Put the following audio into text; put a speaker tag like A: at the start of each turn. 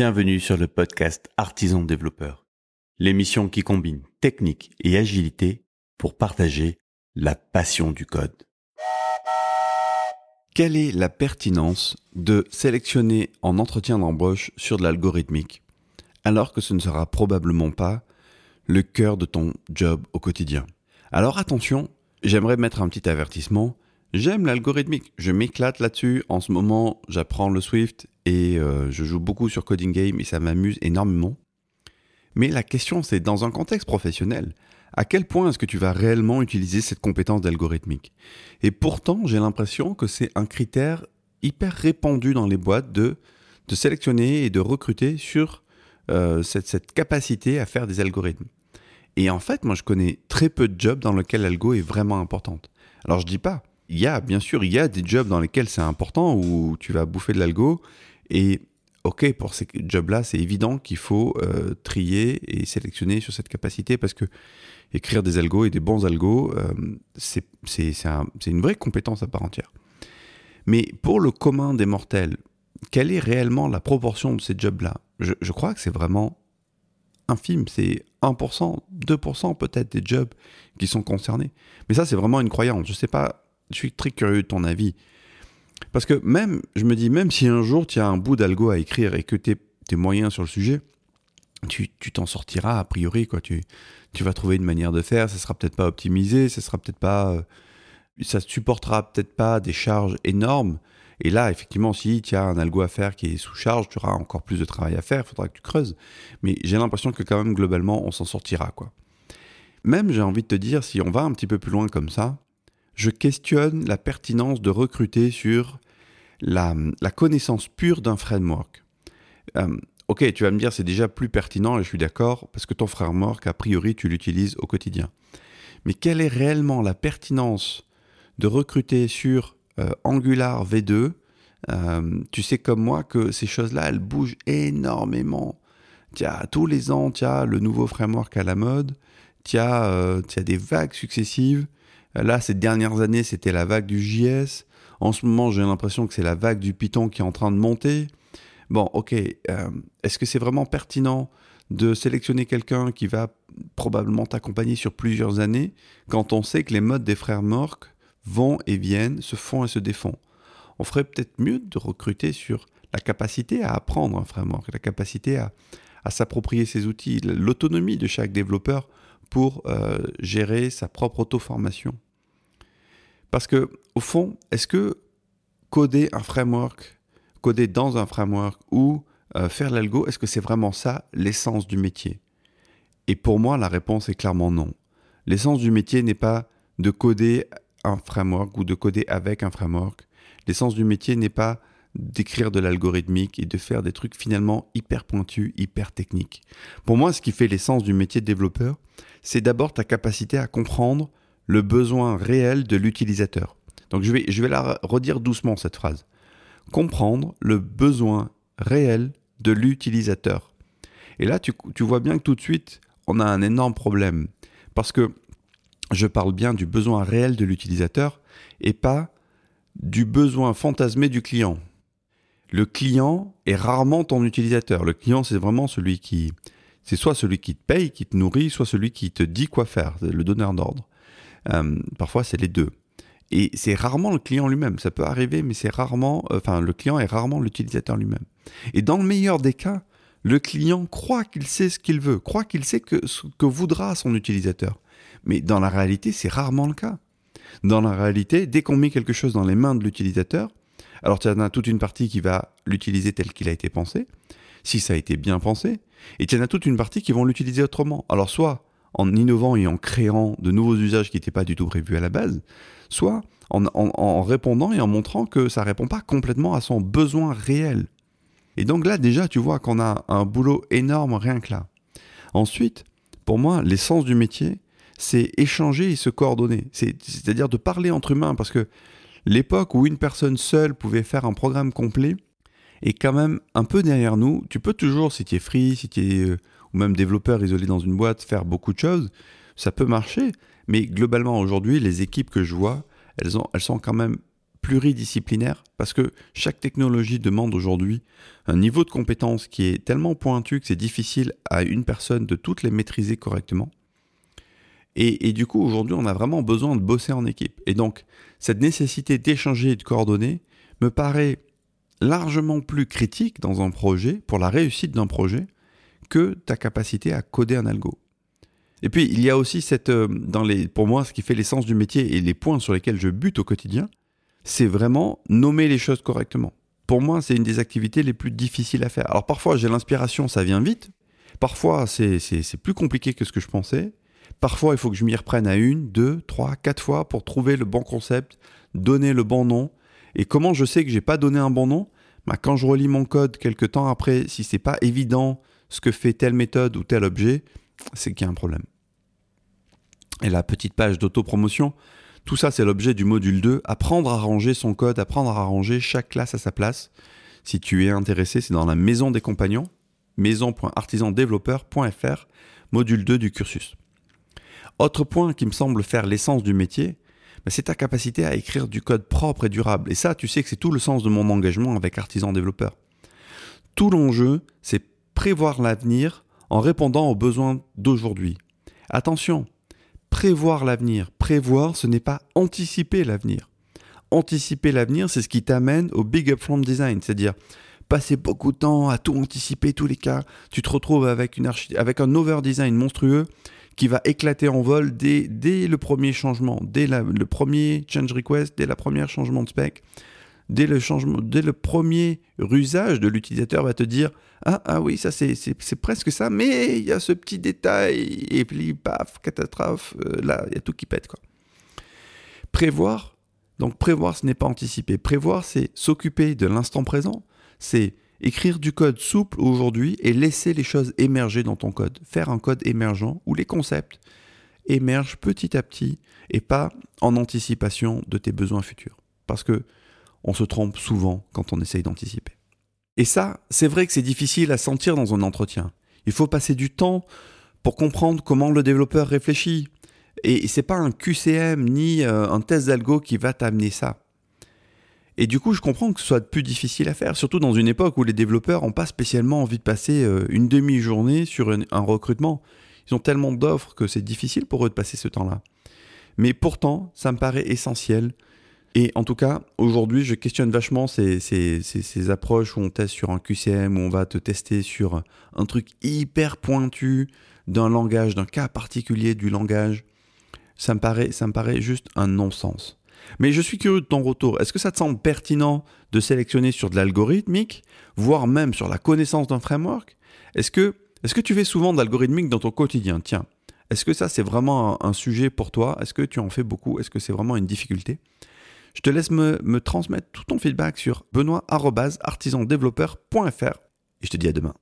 A: Bienvenue sur le podcast Artisan Développeur, l'émission qui combine technique et agilité pour partager la passion du code. Quelle est la pertinence de sélectionner en entretien d'embauche sur de l'algorithmique alors que ce ne sera probablement pas le cœur de ton job au quotidien? Alors attention, j'aimerais mettre un petit avertissement. J'aime l'algorithmique, je m'éclate là-dessus. En ce moment, j'apprends le Swift et euh, je joue beaucoup sur Coding Game et ça m'amuse énormément. Mais la question, c'est dans un contexte professionnel, à quel point est-ce que tu vas réellement utiliser cette compétence d'algorithmique? Et pourtant, j'ai l'impression que c'est un critère hyper répandu dans les boîtes de, de sélectionner et de recruter sur euh, cette, cette capacité à faire des algorithmes. Et en fait, moi, je connais très peu de jobs dans lesquels l'algo est vraiment importante. Alors, je dis pas, il y a, bien sûr, il y a des jobs dans lesquels c'est important où tu vas bouffer de l'algo. Et ok, pour ces jobs-là, c'est évident qu'il faut euh, trier et sélectionner sur cette capacité parce que écrire des algos et des bons algos, euh, c'est une vraie compétence à part entière. Mais pour le commun des mortels, quelle est réellement la proportion de ces jobs-là? Je, je crois que c'est vraiment infime, c'est 1%, 2% peut-être des jobs qui sont concernés. Mais ça, c'est vraiment une croyance. Je sais pas je suis très curieux de ton avis. Parce que même, je me dis, même si un jour tu as un bout d'algo à écrire et que tu es, moyen sur le sujet, tu t'en sortiras a priori. Quoi. Tu, tu vas trouver une manière de faire, ça sera peut-être pas optimisé, ça sera peut-être pas. Euh, ça supportera peut-être pas des charges énormes. Et là, effectivement, si tu as un algo à faire qui est sous charge, tu auras encore plus de travail à faire, il faudra que tu creuses. Mais j'ai l'impression que quand même, globalement, on s'en sortira. quoi. Même, j'ai envie de te dire, si on va un petit peu plus loin comme ça, je questionne la pertinence de recruter sur la, connaissance pure d'un framework. Euh, ok, tu vas me dire c'est déjà plus pertinent et je suis d'accord parce que ton framework, a priori, tu l'utilises au quotidien. Mais quelle est réellement la pertinence de recruter sur euh, Angular V2 euh, Tu sais comme moi que ces choses-là, elles bougent énormément. Tiens, tous les ans, as le nouveau framework à la mode, tu as, as, des vagues successives. Là, ces dernières années, c'était la vague du JS. En ce moment, j'ai l'impression que c'est la vague du Python qui est en train de monter. Bon, ok, euh, est-ce que c'est vraiment pertinent de sélectionner quelqu'un qui va probablement t'accompagner sur plusieurs années quand on sait que les modes des frères Mork vont et viennent, se font et se défont? On ferait peut-être mieux de recruter sur la capacité à apprendre un la capacité à, s'approprier ses outils, l'autonomie de chaque développeur pour euh, gérer sa propre auto-formation. Parce que, au fond, est-ce que coder un framework, coder dans un framework ou euh, faire l'algo, est-ce que c'est vraiment ça l'essence du métier? Et pour moi, la réponse est clairement non. L'essence du métier n'est pas de coder un framework ou de coder avec un framework. L'essence du métier n'est pas d'écrire de l'algorithmique et de faire des trucs finalement hyper pointus, hyper techniques. Pour moi, ce qui fait l'essence du métier de développeur, c'est d'abord ta capacité à comprendre le besoin réel de l'utilisateur. Donc je vais, la redire doucement cette phrase. Comprendre le besoin réel de l'utilisateur. Et là, tu vois bien que tout de suite, on a un énorme problème. Parce que je parle bien du besoin réel de l'utilisateur et pas du besoin fantasmé du client. Le client est rarement ton utilisateur. Le client, c'est vraiment celui qui, c'est soit celui qui te paye, qui te nourrit, soit celui qui te dit quoi faire, le donneur d'ordre. Euh, parfois, c'est les deux. Et c'est rarement le client lui-même. Ça peut arriver, mais c'est rarement, euh, enfin, le client est rarement l'utilisateur lui-même. Et dans le meilleur des cas, le client croit qu'il sait ce qu'il veut, croit qu'il sait que, ce que voudra son utilisateur. Mais dans la réalité, c'est rarement le cas. Dans la réalité, dès qu'on met quelque chose dans les mains de l'utilisateur, alors tu en as toute une partie qui va l'utiliser tel qu'il a été pensé, si ça a été bien pensé, et tu en as toute une partie qui vont l'utiliser autrement. Alors soit en innovant et en créant de nouveaux usages qui n'étaient pas du tout prévus à la base, soit en, répondant et en montrant que ça ne répond pas complètement à son besoin réel. Et donc là déjà tu vois qu'on a un boulot énorme rien que là. Ensuite, pour moi, l'essence du métier, c'est échanger et se coordonner. C'est-à-dire de parler entre humains, parce que l'époque où une personne seule pouvait faire un programme complet est quand même un peu derrière nous. Tu peux toujours, si tu es free, si tu es, euh, ou même développeur isolé dans une boîte, faire beaucoup de choses. Ça peut marcher, mais globalement aujourd'hui, les équipes que je vois, elles, elles sont quand même pluridisciplinaire parce que chaque technologie demande aujourd'hui un niveau de compétence qui est tellement pointu que c'est difficile à une personne de toutes les maîtriser correctement. Et, du coup, aujourd'hui, on a vraiment besoin de bosser en équipe. Et donc, cette nécessité d'échanger et de coordonner me paraît largement plus critique dans un projet, pour la réussite d'un projet, que ta capacité à coder un algo. Et puis, il y a aussi cette, euh, pour moi, ce qui fait l'essence du métier et les points sur lesquels je bute au quotidien, c'est vraiment nommer les choses correctement. Pour moi, c'est une des activités les plus difficiles à faire. Alors parfois, j'ai l'inspiration, ça vient vite. Parfois, c'est plus compliqué que ce que je pensais. Parfois, il faut que je m'y reprenne à une, deux, trois, quatre fois pour trouver le bon concept, donner le bon nom. Et comment je sais que j'ai pas donné un bon nom? Bah, Quand je relis mon code quelques temps après, si c'est pas évident ce que fait telle méthode ou tel objet, c'est qu'il y a un problème. Et la petite page d'autopromotion, tout ça c'est l'objet du module 2, apprendre à ranger son code, apprendre à ranger chaque classe à sa place. Si tu es intéressé, c'est dans la maison des compagnons, maison.artisandéveloppeur.fr, module 2 du cursus. Autre point qui me semble faire l'essence du métier, bah, c'est ta capacité à écrire du code propre et durable. Et ça, tu sais que c'est tout le sens de mon engagement avec Artisan Développeur. Tout l'enjeu, c'est prévoir l'avenir en répondant aux besoins d'aujourd'hui. Attention, prévoir l'avenir. Prévoir, ce n'est pas anticiper l'avenir. Anticiper l'avenir, c'est ce qui t'amène au big upfront design, c'est-à-dire passer beaucoup de temps à tout anticiper, tous les cas. Tu te retrouves avec, avec un over design monstrueux qui va éclater en vol dès, dès le premier changement, dès le premier change request, dès la première changement de spec dès le changement, dès le premier usage de l'utilisateur va te dire ah, ah oui ça c'est, presque ça mais il y a ce petit détail et puis paf catastrophe euh, là il y a tout qui pète quoi. Prévoir donc prévoir ce n'est pas anticiper prévoir c'est s'occuper de l'instant présent c'est écrire du code souple aujourd'hui et laisser les choses émerger dans ton code faire un code émergent où les concepts émergent petit à petit et pas en anticipation de tes besoins futurs parce que on se trompe souvent quand on essaye d'anticiper. Et ça, c'est vrai que c'est difficile à sentir dans un entretien. Il faut passer du temps pour comprendre comment le développeur réfléchit. Et c'est pas un QCM ni euh, un test d'algo qui va t'amener ça. Et du coup, je comprends que ce soit plus difficile à faire, surtout dans une époque où les développeurs n'ont pas spécialement envie de passer euh, une demi-journée sur un recrutement. Ils ont tellement d'offres que c'est difficile pour eux de passer ce temps-là. Mais pourtant, ça me paraît essentiel et en tout cas, aujourd'hui, je questionne vachement ces, ces, approches où on teste sur un QCM, où on va te tester sur un truc hyper pointu d'un langage, d'un cas particulier du langage. Ça me paraît, ça me paraît juste un non-sens. Mais je suis curieux de ton retour. Est-ce que ça te semble pertinent de sélectionner sur de l'algorithmique, voire même sur la connaissance d'un framework? Est-ce que, est que tu fais souvent d'algorithmique dans ton quotidien? Tiens, est-ce que ça c'est vraiment un sujet pour toi? Est-ce que tu en fais beaucoup? Est-ce que c'est vraiment une difficulté? Je te laisse me, me transmettre tout ton feedback sur benoît.artisandéveloppeur.fr et je te dis à demain.